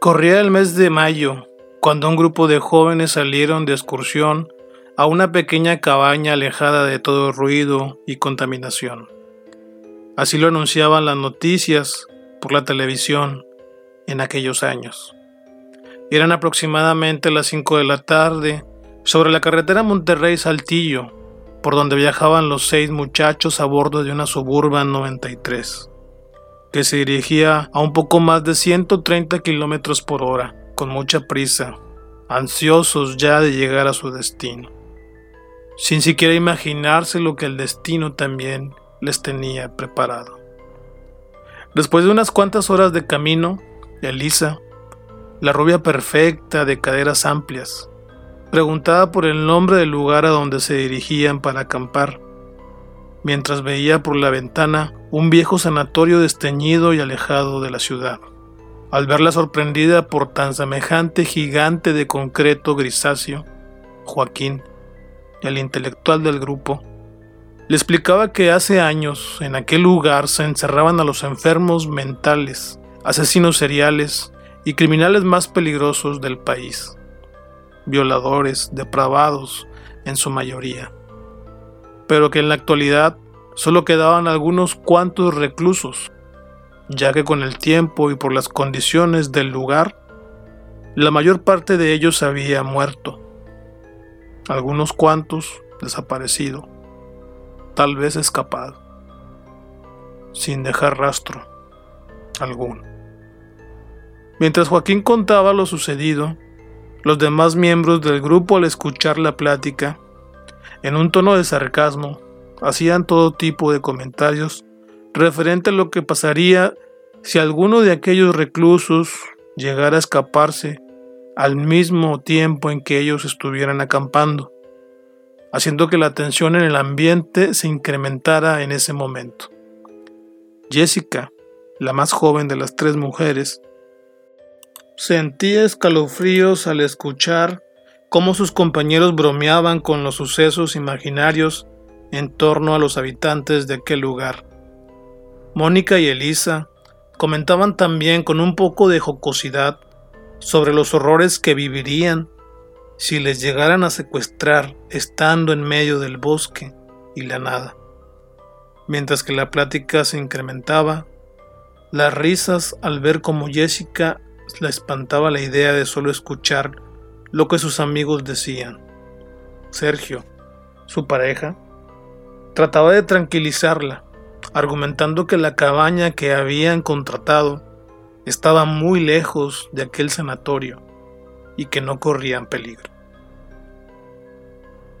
Corría el mes de mayo, cuando un grupo de jóvenes salieron de excursión a una pequeña cabaña alejada de todo ruido y contaminación. Así lo anunciaban las noticias por la televisión en aquellos años. Eran aproximadamente las 5 de la tarde sobre la carretera Monterrey-Saltillo, por donde viajaban los seis muchachos a bordo de una Suburban 93 que se dirigía a un poco más de 130 kilómetros por hora, con mucha prisa, ansiosos ya de llegar a su destino, sin siquiera imaginarse lo que el destino también les tenía preparado. Después de unas cuantas horas de camino, Elisa, la rubia perfecta de caderas amplias, preguntaba por el nombre del lugar a donde se dirigían para acampar mientras veía por la ventana un viejo sanatorio desteñido y alejado de la ciudad. Al verla sorprendida por tan semejante gigante de concreto grisáceo, Joaquín, el intelectual del grupo, le explicaba que hace años en aquel lugar se encerraban a los enfermos mentales, asesinos seriales y criminales más peligrosos del país, violadores, depravados en su mayoría pero que en la actualidad solo quedaban algunos cuantos reclusos, ya que con el tiempo y por las condiciones del lugar, la mayor parte de ellos había muerto, algunos cuantos desaparecido, tal vez escapado, sin dejar rastro alguno. Mientras Joaquín contaba lo sucedido, los demás miembros del grupo al escuchar la plática en un tono de sarcasmo, hacían todo tipo de comentarios referente a lo que pasaría si alguno de aquellos reclusos llegara a escaparse al mismo tiempo en que ellos estuvieran acampando, haciendo que la tensión en el ambiente se incrementara en ese momento. Jessica, la más joven de las tres mujeres, sentía escalofríos al escuchar cómo sus compañeros bromeaban con los sucesos imaginarios en torno a los habitantes de aquel lugar. Mónica y Elisa comentaban también con un poco de jocosidad sobre los horrores que vivirían si les llegaran a secuestrar estando en medio del bosque y la nada. Mientras que la plática se incrementaba, las risas al ver cómo Jessica la espantaba la idea de solo escuchar lo que sus amigos decían. Sergio, su pareja, trataba de tranquilizarla, argumentando que la cabaña que habían contratado estaba muy lejos de aquel sanatorio y que no corrían peligro.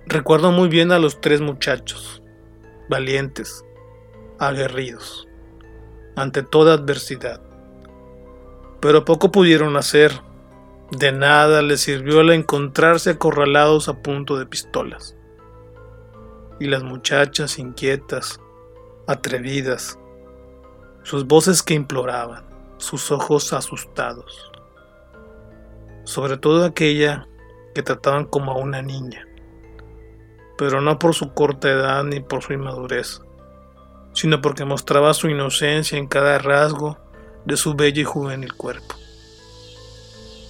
Recuerdo muy bien a los tres muchachos, valientes, aguerridos, ante toda adversidad, pero poco pudieron hacer de nada les sirvió el encontrarse acorralados a punto de pistolas. Y las muchachas inquietas, atrevidas, sus voces que imploraban, sus ojos asustados, sobre todo aquella que trataban como a una niña, pero no por su corta edad ni por su inmadurez, sino porque mostraba su inocencia en cada rasgo de su bello y juvenil cuerpo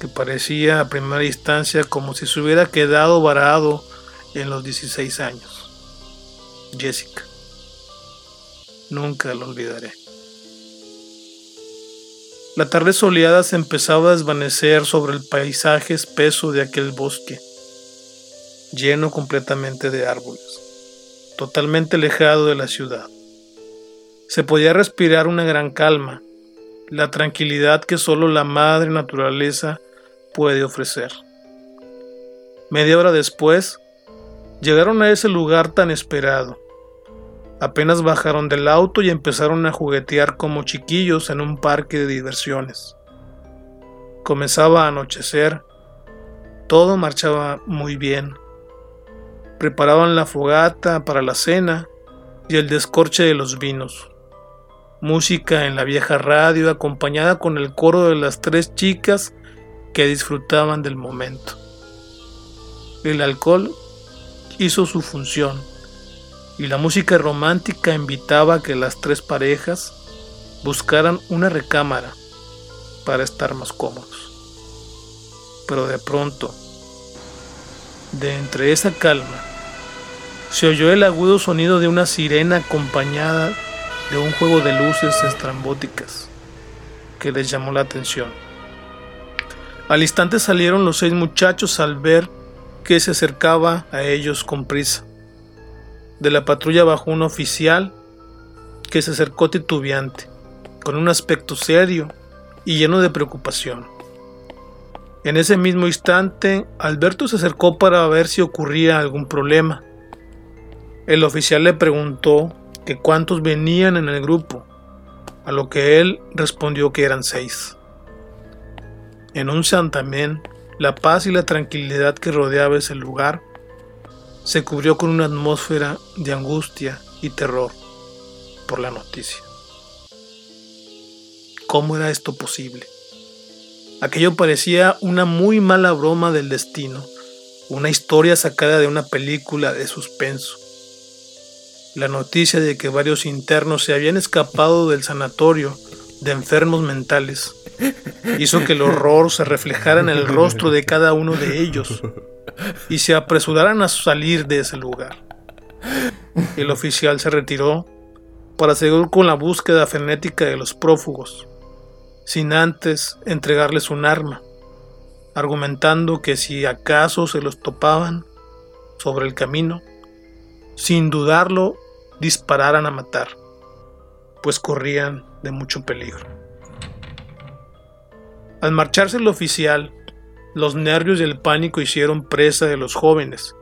que parecía a primera instancia como si se hubiera quedado varado en los 16 años. Jessica. Nunca lo olvidaré. La tarde soleada se empezaba a desvanecer sobre el paisaje espeso de aquel bosque, lleno completamente de árboles, totalmente alejado de la ciudad. Se podía respirar una gran calma, la tranquilidad que solo la madre naturaleza puede ofrecer. Media hora después, llegaron a ese lugar tan esperado. Apenas bajaron del auto y empezaron a juguetear como chiquillos en un parque de diversiones. Comenzaba a anochecer, todo marchaba muy bien. Preparaban la fogata para la cena y el descorche de los vinos. Música en la vieja radio acompañada con el coro de las tres chicas que disfrutaban del momento. El alcohol hizo su función y la música romántica invitaba a que las tres parejas buscaran una recámara para estar más cómodos. Pero de pronto, de entre esa calma, se oyó el agudo sonido de una sirena acompañada de un juego de luces estrambóticas que les llamó la atención. Al instante salieron los seis muchachos al ver que se acercaba a ellos con prisa. De la patrulla bajó un oficial que se acercó titubeante, con un aspecto serio y lleno de preocupación. En ese mismo instante, Alberto se acercó para ver si ocurría algún problema. El oficial le preguntó que cuántos venían en el grupo, a lo que él respondió que eran seis. En un santamén, la paz y la tranquilidad que rodeaba ese lugar se cubrió con una atmósfera de angustia y terror por la noticia. ¿Cómo era esto posible? Aquello parecía una muy mala broma del destino, una historia sacada de una película de suspenso. La noticia de que varios internos se habían escapado del sanatorio de enfermos mentales hizo que el horror se reflejara en el rostro de cada uno de ellos y se apresuraran a salir de ese lugar. El oficial se retiró para seguir con la búsqueda frenética de los prófugos, sin antes entregarles un arma, argumentando que si acaso se los topaban sobre el camino, sin dudarlo dispararan a matar, pues corrían de mucho peligro. Al marcharse el oficial, los nervios y el pánico hicieron presa de los jóvenes,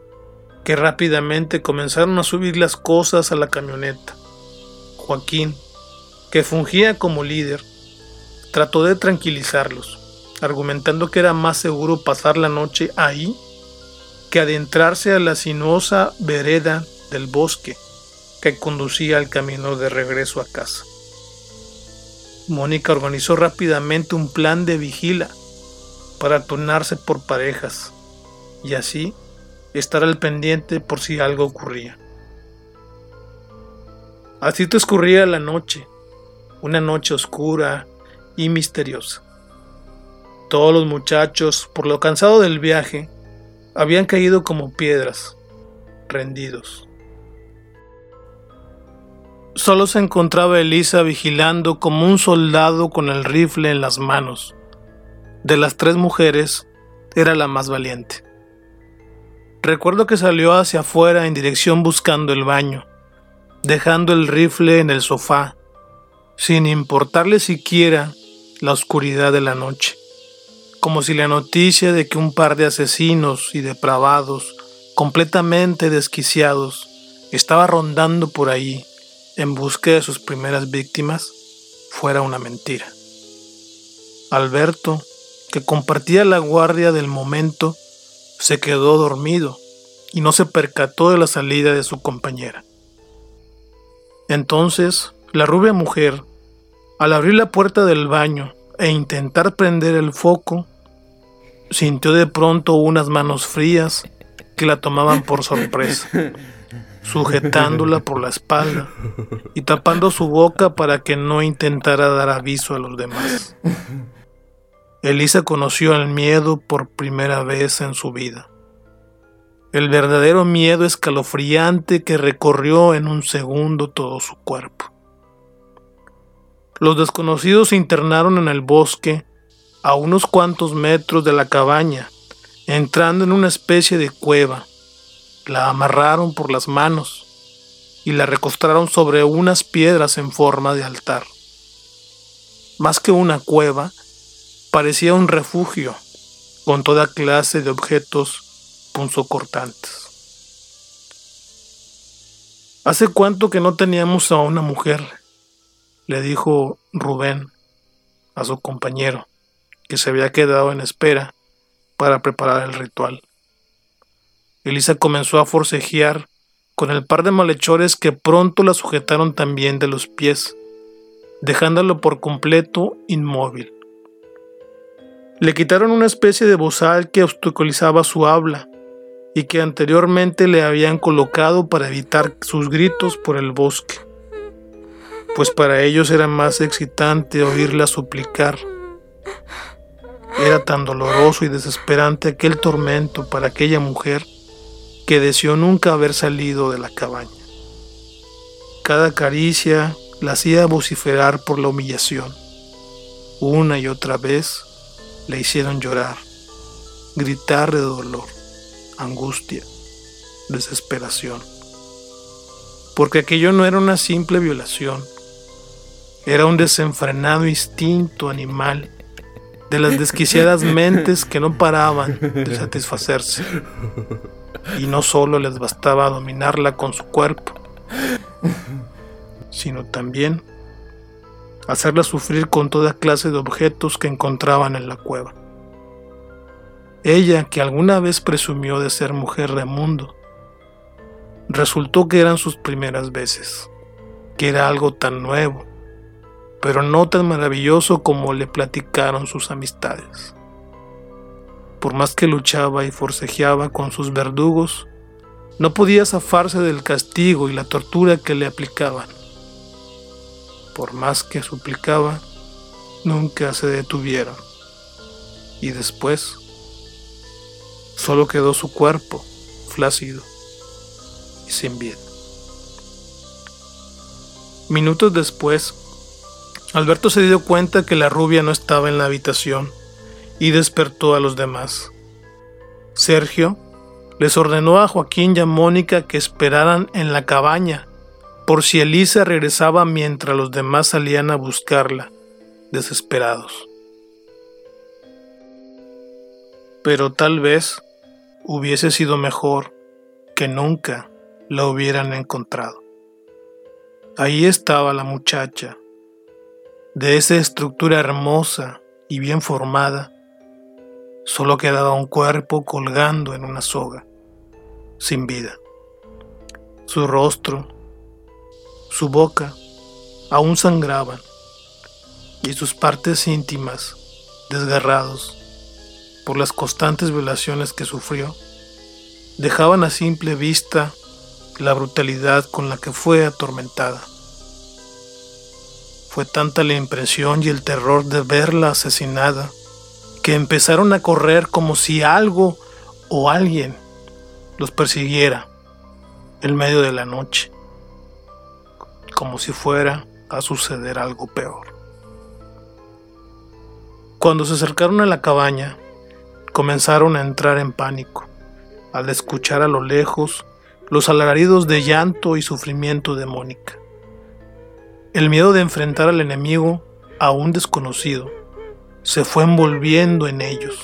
que rápidamente comenzaron a subir las cosas a la camioneta. Joaquín, que fungía como líder, trató de tranquilizarlos, argumentando que era más seguro pasar la noche ahí que adentrarse a la sinuosa vereda del bosque que conducía al camino de regreso a casa. Mónica organizó rápidamente un plan de vigila para turnarse por parejas y así estar al pendiente por si algo ocurría. Así transcurría la noche, una noche oscura y misteriosa. Todos los muchachos, por lo cansado del viaje, habían caído como piedras, rendidos. Solo se encontraba Elisa vigilando como un soldado con el rifle en las manos. De las tres mujeres, era la más valiente. Recuerdo que salió hacia afuera en dirección buscando el baño, dejando el rifle en el sofá, sin importarle siquiera la oscuridad de la noche, como si la noticia de que un par de asesinos y depravados, completamente desquiciados, estaba rondando por ahí en busca de sus primeras víctimas fuera una mentira. Alberto, que compartía la guardia del momento, se quedó dormido y no se percató de la salida de su compañera. Entonces, la rubia mujer, al abrir la puerta del baño e intentar prender el foco, sintió de pronto unas manos frías que la tomaban por sorpresa sujetándola por la espalda y tapando su boca para que no intentara dar aviso a los demás. Elisa conoció el miedo por primera vez en su vida. El verdadero miedo escalofriante que recorrió en un segundo todo su cuerpo. Los desconocidos se internaron en el bosque a unos cuantos metros de la cabaña, entrando en una especie de cueva la amarraron por las manos y la recostaron sobre unas piedras en forma de altar. Más que una cueva, parecía un refugio con toda clase de objetos punzocortantes. ¿Hace cuánto que no teníamos a una mujer? le dijo Rubén a su compañero, que se había quedado en espera para preparar el ritual. Elisa comenzó a forcejear con el par de malhechores que pronto la sujetaron también de los pies, dejándolo por completo inmóvil. Le quitaron una especie de bozal que obstaculizaba su habla y que anteriormente le habían colocado para evitar sus gritos por el bosque, pues para ellos era más excitante oírla suplicar. Era tan doloroso y desesperante aquel tormento para aquella mujer que deseó nunca haber salido de la cabaña. Cada caricia la hacía vociferar por la humillación. Una y otra vez le hicieron llorar, gritar de dolor, angustia, desesperación. Porque aquello no era una simple violación, era un desenfrenado instinto animal de las desquiciadas mentes que no paraban de satisfacerse. Y no solo les bastaba dominarla con su cuerpo, sino también hacerla sufrir con toda clase de objetos que encontraban en la cueva. Ella, que alguna vez presumió de ser mujer de mundo, resultó que eran sus primeras veces, que era algo tan nuevo, pero no tan maravilloso como le platicaron sus amistades. Por más que luchaba y forcejeaba con sus verdugos, no podía zafarse del castigo y la tortura que le aplicaban por más que suplicaba, nunca se detuvieron. Y después, solo quedó su cuerpo, flácido y sin vida. Minutos después, Alberto se dio cuenta que la rubia no estaba en la habitación y despertó a los demás. Sergio les ordenó a Joaquín y a Mónica que esperaran en la cabaña por si Elisa regresaba mientras los demás salían a buscarla, desesperados. Pero tal vez hubiese sido mejor que nunca la hubieran encontrado. Ahí estaba la muchacha, de esa estructura hermosa y bien formada, solo quedaba un cuerpo colgando en una soga, sin vida. Su rostro su boca aún sangraban y sus partes íntimas, desgarrados por las constantes violaciones que sufrió, dejaban a simple vista la brutalidad con la que fue atormentada. Fue tanta la impresión y el terror de verla asesinada que empezaron a correr como si algo o alguien los persiguiera en medio de la noche como si fuera a suceder algo peor. Cuando se acercaron a la cabaña, comenzaron a entrar en pánico al escuchar a lo lejos los alaridos de llanto y sufrimiento de Mónica. El miedo de enfrentar al enemigo, a un desconocido, se fue envolviendo en ellos.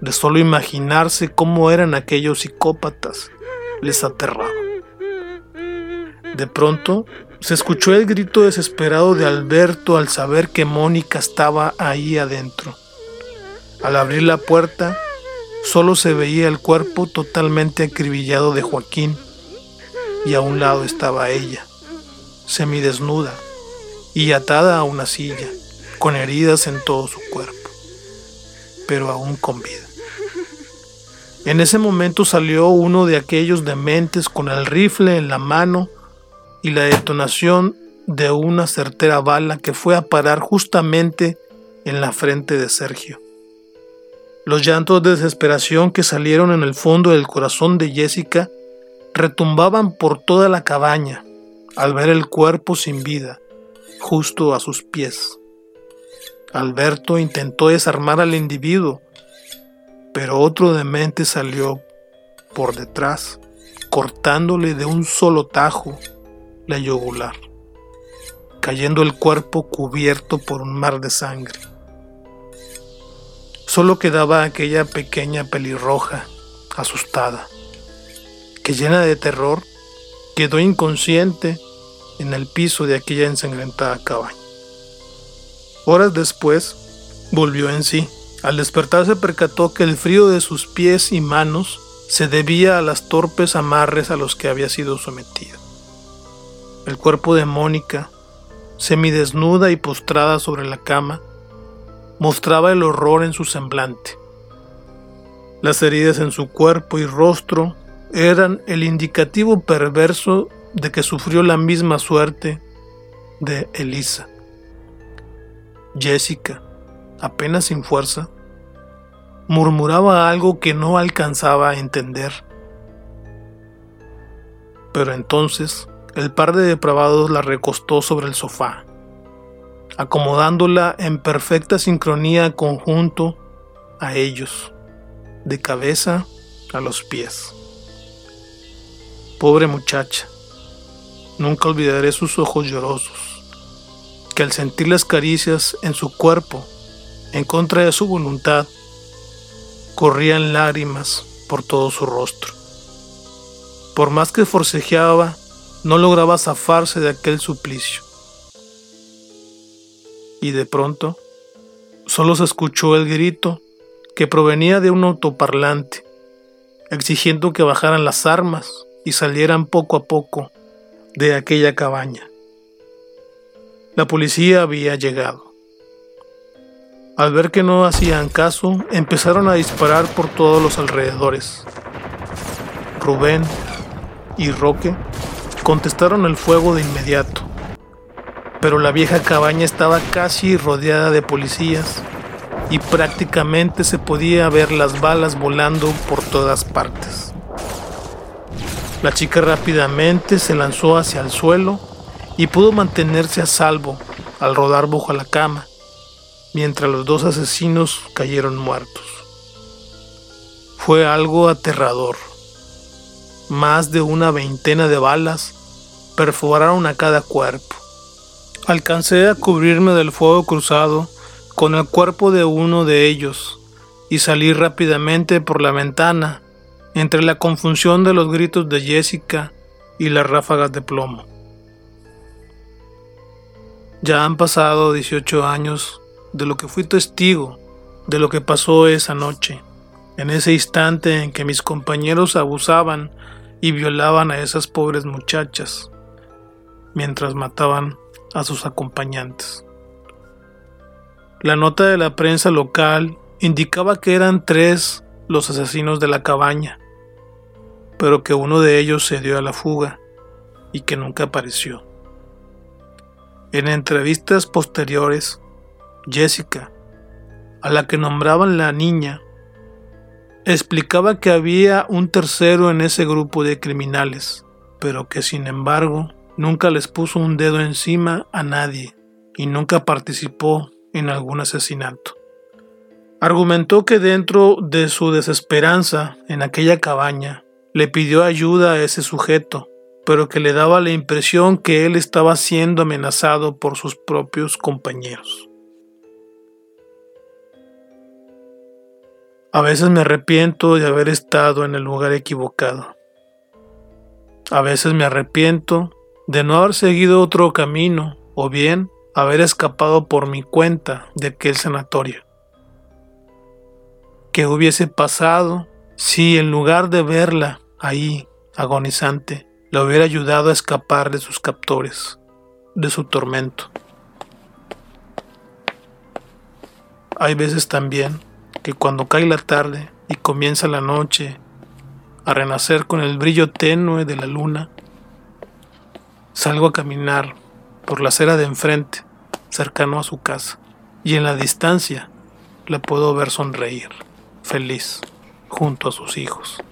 De solo imaginarse cómo eran aquellos psicópatas, les aterraba. De pronto se escuchó el grito desesperado de Alberto al saber que Mónica estaba ahí adentro. Al abrir la puerta, solo se veía el cuerpo totalmente acribillado de Joaquín y a un lado estaba ella, semidesnuda y atada a una silla, con heridas en todo su cuerpo, pero aún con vida. En ese momento salió uno de aquellos dementes con el rifle en la mano y la detonación de una certera bala que fue a parar justamente en la frente de Sergio. Los llantos de desesperación que salieron en el fondo del corazón de Jessica retumbaban por toda la cabaña al ver el cuerpo sin vida justo a sus pies. Alberto intentó desarmar al individuo, pero otro demente salió por detrás, cortándole de un solo tajo la yugular, cayendo el cuerpo cubierto por un mar de sangre. Solo quedaba aquella pequeña pelirroja, asustada, que llena de terror quedó inconsciente en el piso de aquella ensangrentada cabaña. Horas después, volvió en sí. Al despertar se percató que el frío de sus pies y manos se debía a las torpes amarres a los que había sido sometido el cuerpo de Mónica, semidesnuda y postrada sobre la cama, mostraba el horror en su semblante. Las heridas en su cuerpo y rostro eran el indicativo perverso de que sufrió la misma suerte de Elisa. Jessica, apenas sin fuerza, murmuraba algo que no alcanzaba a entender. Pero entonces el par de depravados la recostó sobre el sofá, acomodándola en perfecta sincronía conjunto a ellos, de cabeza a los pies. Pobre muchacha, nunca olvidaré sus ojos llorosos, que al sentir las caricias en su cuerpo, en contra de su voluntad, corrían lágrimas por todo su rostro. Por más que forcejeaba, no lograba zafarse de aquel suplicio. Y de pronto, solo se escuchó el grito que provenía de un autoparlante, exigiendo que bajaran las armas y salieran poco a poco de aquella cabaña. La policía había llegado. Al ver que no hacían caso, empezaron a disparar por todos los alrededores. Rubén y Roque contestaron el fuego de inmediato, pero la vieja cabaña estaba casi rodeada de policías y prácticamente se podía ver las balas volando por todas partes. La chica rápidamente se lanzó hacia el suelo y pudo mantenerse a salvo al rodar bajo la cama, mientras los dos asesinos cayeron muertos. Fue algo aterrador. Más de una veintena de balas perforaron a cada cuerpo. Alcancé a cubrirme del fuego cruzado con el cuerpo de uno de ellos y salí rápidamente por la ventana entre la confusión de los gritos de Jessica y las ráfagas de plomo. Ya han pasado 18 años de lo que fui testigo de lo que pasó esa noche, en ese instante en que mis compañeros abusaban y violaban a esas pobres muchachas, mientras mataban a sus acompañantes. La nota de la prensa local indicaba que eran tres los asesinos de la cabaña, pero que uno de ellos se dio a la fuga y que nunca apareció. En entrevistas posteriores, Jessica, a la que nombraban la niña, explicaba que había un tercero en ese grupo de criminales, pero que sin embargo nunca les puso un dedo encima a nadie y nunca participó en algún asesinato. Argumentó que dentro de su desesperanza en aquella cabaña le pidió ayuda a ese sujeto, pero que le daba la impresión que él estaba siendo amenazado por sus propios compañeros. A veces me arrepiento de haber estado en el lugar equivocado. A veces me arrepiento de no haber seguido otro camino o bien haber escapado por mi cuenta de aquel sanatorio. ¿Qué hubiese pasado si en lugar de verla ahí, agonizante, le hubiera ayudado a escapar de sus captores, de su tormento? Hay veces también que cuando cae la tarde y comienza la noche a renacer con el brillo tenue de la luna, salgo a caminar por la acera de enfrente, cercano a su casa, y en la distancia la puedo ver sonreír, feliz, junto a sus hijos,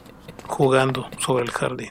jugando sobre el jardín.